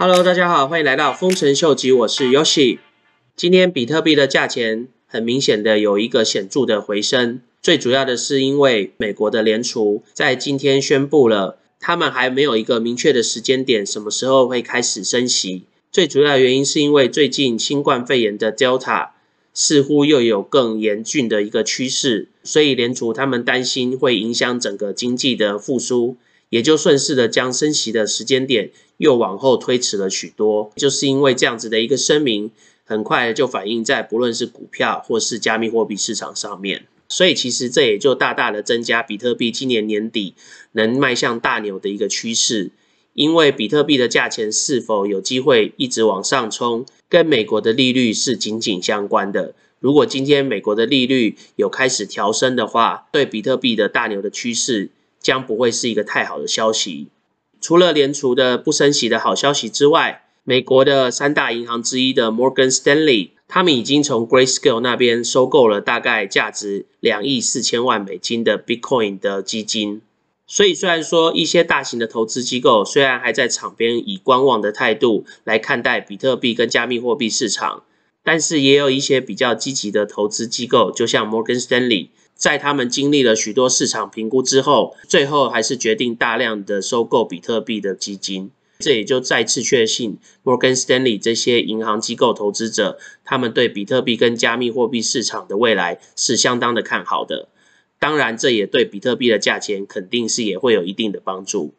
Hello，大家好，欢迎来到丰臣秀吉，我是 Yoshi。今天比特币的价钱很明显的有一个显著的回升，最主要的是因为美国的联储在今天宣布了，他们还没有一个明确的时间点，什么时候会开始升息。最主要的原因是因为最近新冠肺炎的 Delta 似乎又有更严峻的一个趋势，所以联储他们担心会影响整个经济的复苏。也就顺势的将升息的时间点又往后推迟了许多，就是因为这样子的一个声明，很快就反映在不论是股票或是加密货币市场上面，所以其实这也就大大的增加比特币今年年底能迈向大牛的一个趋势，因为比特币的价钱是否有机会一直往上冲，跟美国的利率是紧紧相关的。如果今天美国的利率有开始调升的话，对比特币的大牛的趋势。将不会是一个太好的消息。除了联储的不升息的好消息之外，美国的三大银行之一的 Morgan Stanley，他们已经从 Grayscale 那边收购了大概价值两亿四千万美金的 Bitcoin 的基金。所以，虽然说一些大型的投资机构虽然还在场边以观望的态度来看待比特币跟加密货币市场，但是也有一些比较积极的投资机构，就像 Morgan Stanley。在他们经历了许多市场评估之后，最后还是决定大量的收购比特币的基金。这也就再次确信，Morgan Stanley 这些银行机构投资者，他们对比特币跟加密货币市场的未来是相当的看好的。当然，这也对比特币的价钱肯定是也会有一定的帮助。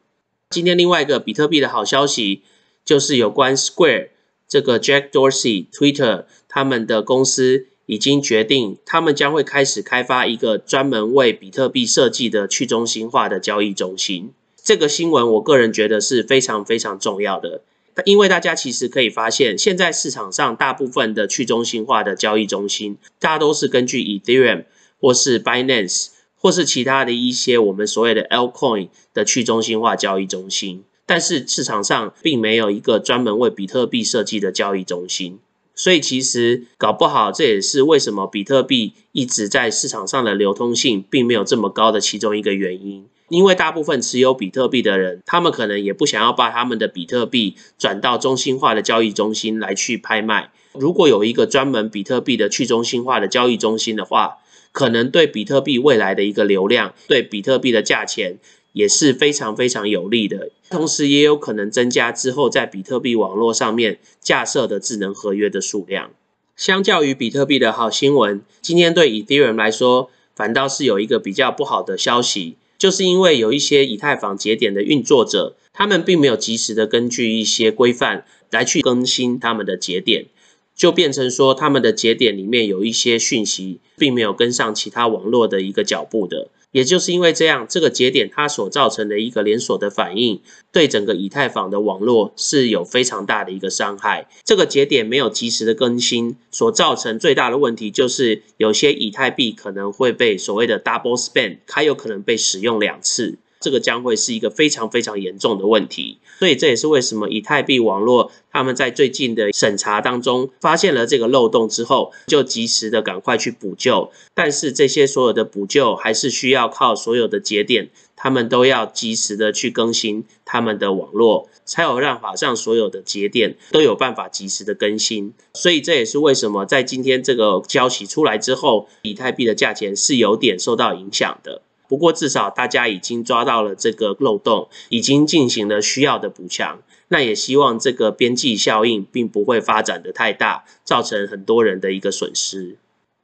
今天另外一个比特币的好消息，就是有关 Square 这个 Jack Dorsey Twitter 他们的公司。已经决定，他们将会开始开发一个专门为比特币设计的去中心化的交易中心。这个新闻，我个人觉得是非常非常重要的，因为大家其实可以发现，现在市场上大部分的去中心化的交易中心，大家都是根据 Ethereum 或是 Binance 或是其他的一些我们所谓的 Alcoin 的去中心化交易中心，但是市场上并没有一个专门为比特币设计的交易中心。所以其实搞不好，这也是为什么比特币一直在市场上的流通性并没有这么高的其中一个原因。因为大部分持有比特币的人，他们可能也不想要把他们的比特币转到中心化的交易中心来去拍卖。如果有一个专门比特币的去中心化的交易中心的话，可能对比特币未来的一个流量，对比特币的价钱。也是非常非常有利的，同时也有可能增加之后在比特币网络上面架设的智能合约的数量。相较于比特币的好新闻，今天对以太坊来说反倒是有一个比较不好的消息，就是因为有一些以太坊节点的运作者，他们并没有及时的根据一些规范来去更新他们的节点，就变成说他们的节点里面有一些讯息并没有跟上其他网络的一个脚步的。也就是因为这样，这个节点它所造成的一个连锁的反应，对整个以太坊的网络是有非常大的一个伤害。这个节点没有及时的更新，所造成最大的问题就是，有些以太币可能会被所谓的 double spend，它有可能被使用两次。这个将会是一个非常非常严重的问题，所以这也是为什么以太币网络他们在最近的审查当中发现了这个漏洞之后，就及时的赶快去补救。但是这些所有的补救还是需要靠所有的节点，他们都要及时的去更新他们的网络，才有办法让所有的节点都有办法及时的更新。所以这也是为什么在今天这个消息出来之后，以太币的价钱是有点受到影响的。不过至少大家已经抓到了这个漏洞，已经进行了需要的补强。那也希望这个边际效应并不会发展的太大，造成很多人的一个损失。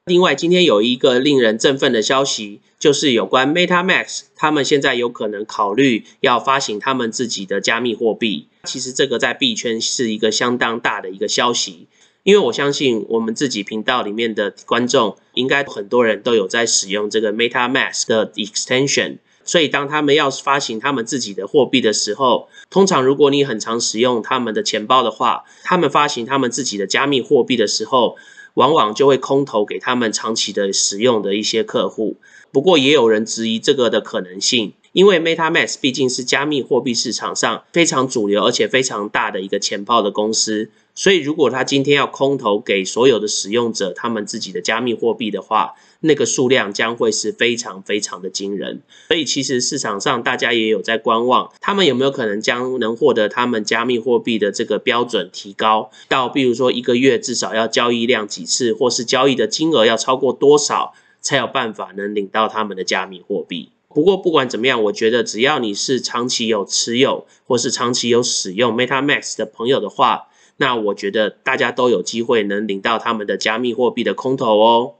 另外，今天有一个令人振奋的消息，就是有关 Meta Max，他们现在有可能考虑要发行他们自己的加密货币。其实这个在币圈是一个相当大的一个消息。因为我相信我们自己频道里面的观众，应该很多人都有在使用这个 MetaMask 的 extension，所以当他们要发行他们自己的货币的时候，通常如果你很常使用他们的钱包的话，他们发行他们自己的加密货币的时候，往往就会空投给他们长期的使用的一些客户。不过也有人质疑这个的可能性，因为 MetaMask 毕竟是加密货币市场上非常主流而且非常大的一个钱包的公司。所以，如果他今天要空投给所有的使用者他们自己的加密货币的话，那个数量将会是非常非常的惊人。所以，其实市场上大家也有在观望，他们有没有可能将能获得他们加密货币的这个标准提高到，比如说一个月至少要交易量几次，或是交易的金额要超过多少，才有办法能领到他们的加密货币。不过，不管怎么样，我觉得只要你是长期有持有或是长期有使用 MetaMask 的朋友的话，那我觉得大家都有机会能领到他们的加密货币的空投哦。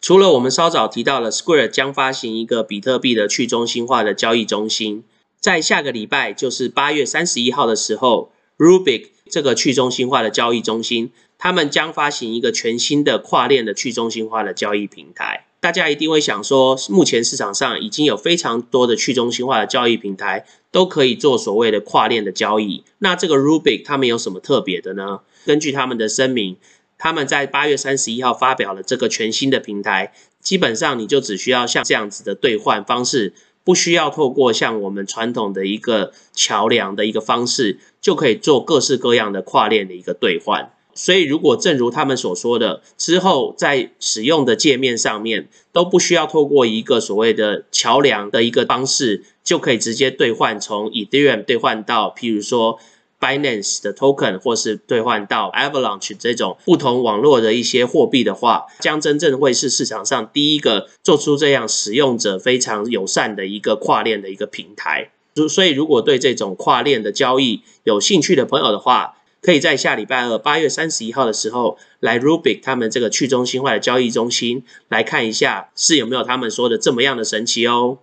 除了我们稍早提到了 Square 将发行一个比特币的去中心化的交易中心，在下个礼拜就是八月三十一号的时候，Rubik 这个去中心化的交易中心，他们将发行一个全新的跨链的去中心化的交易平台。大家一定会想说，目前市场上已经有非常多的去中心化的交易平台都可以做所谓的跨链的交易。那这个 Rubik 他们有什么特别的呢？根据他们的声明，他们在八月三十一号发表了这个全新的平台。基本上你就只需要像这样子的兑换方式，不需要透过像我们传统的一个桥梁的一个方式，就可以做各式各样的跨链的一个兑换。所以，如果正如他们所说的，之后在使用的界面上面都不需要透过一个所谓的桥梁的一个方式，就可以直接兑换从 Ethereum 兑换到，譬如说 Binance 的 Token，或是兑换到 Avalanche 这种不同网络的一些货币的话，将真正会是市场上第一个做出这样使用者非常友善的一个跨链的一个平台。所以，如果对这种跨链的交易有兴趣的朋友的话，可以在下礼拜二八月三十一号的时候来 Rubik 他们这个去中心化的交易中心来看一下，是有没有他们说的这么样的神奇哦。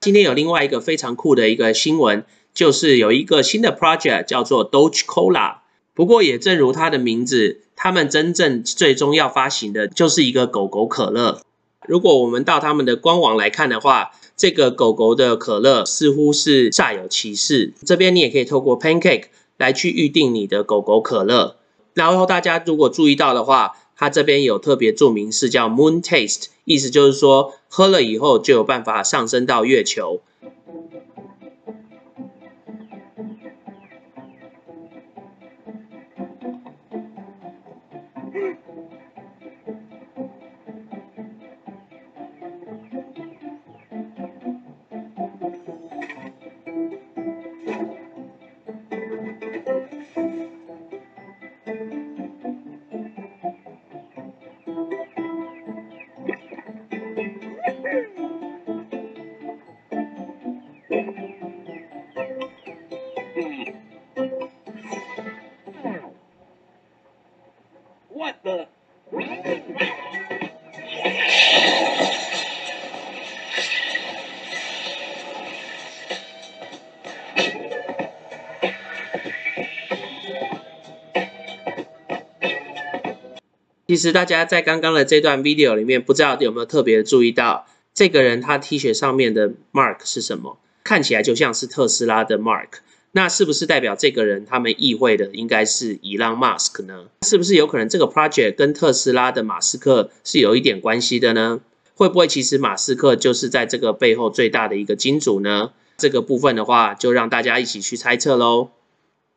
今天有另外一个非常酷的一个新闻，就是有一个新的 project 叫做 Doge Cola。不过也正如它的名字，他们真正最终要发行的就是一个狗狗可乐。如果我们到他们的官网来看的话，这个狗狗的可乐似乎是煞有其事。这边你也可以透过 Pancake。来去预定你的狗狗可乐，然后大家如果注意到的话，它这边有特别注明是叫 Moon Taste，意思就是说喝了以后就有办法上升到月球。其实大家在刚刚的这段 video 里面，不知道有没有特别注意到，这个人他 T 恤上面的 mark 是什么？看起来就像是特斯拉的 mark。那是不是代表这个人他们议会的应该是伊朗马斯克呢？是不是有可能这个 project 跟特斯拉的马斯克是有一点关系的呢？会不会其实马斯克就是在这个背后最大的一个金主呢？这个部分的话，就让大家一起去猜测喽。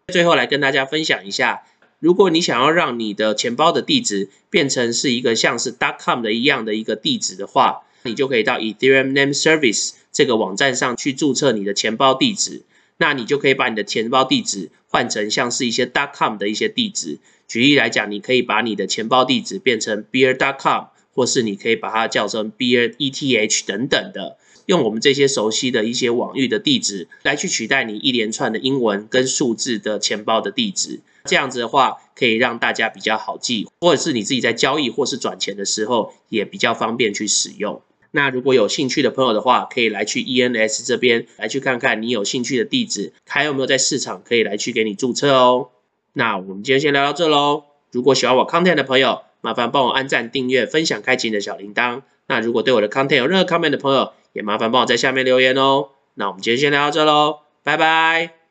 最后来跟大家分享一下，如果你想要让你的钱包的地址变成是一个像是 .com 的一样的一个地址的话，你就可以到 Ethereum Name Service 这个网站上去注册你的钱包地址。那你就可以把你的钱包地址换成像是一些 .com 的一些地址。举例来讲，你可以把你的钱包地址变成 beer.com，或是你可以把它叫成 beer.eth 等等的，用我们这些熟悉的一些网域的地址来去取代你一连串的英文跟数字的钱包的地址。这样子的话，可以让大家比较好记，或者是你自己在交易或是转钱的时候也比较方便去使用。那如果有兴趣的朋友的话，可以来去 ENS 这边来去看看你有兴趣的地址，还有没有在市场可以来去给你注册哦。那我们今天先聊到这喽。如果喜欢我 content 的朋友，麻烦帮我按赞、订阅、分享、开启你的小铃铛。那如果对我的 content 有任何 comment 的朋友，也麻烦帮我在下面留言哦。那我们今天先聊到这喽，拜拜。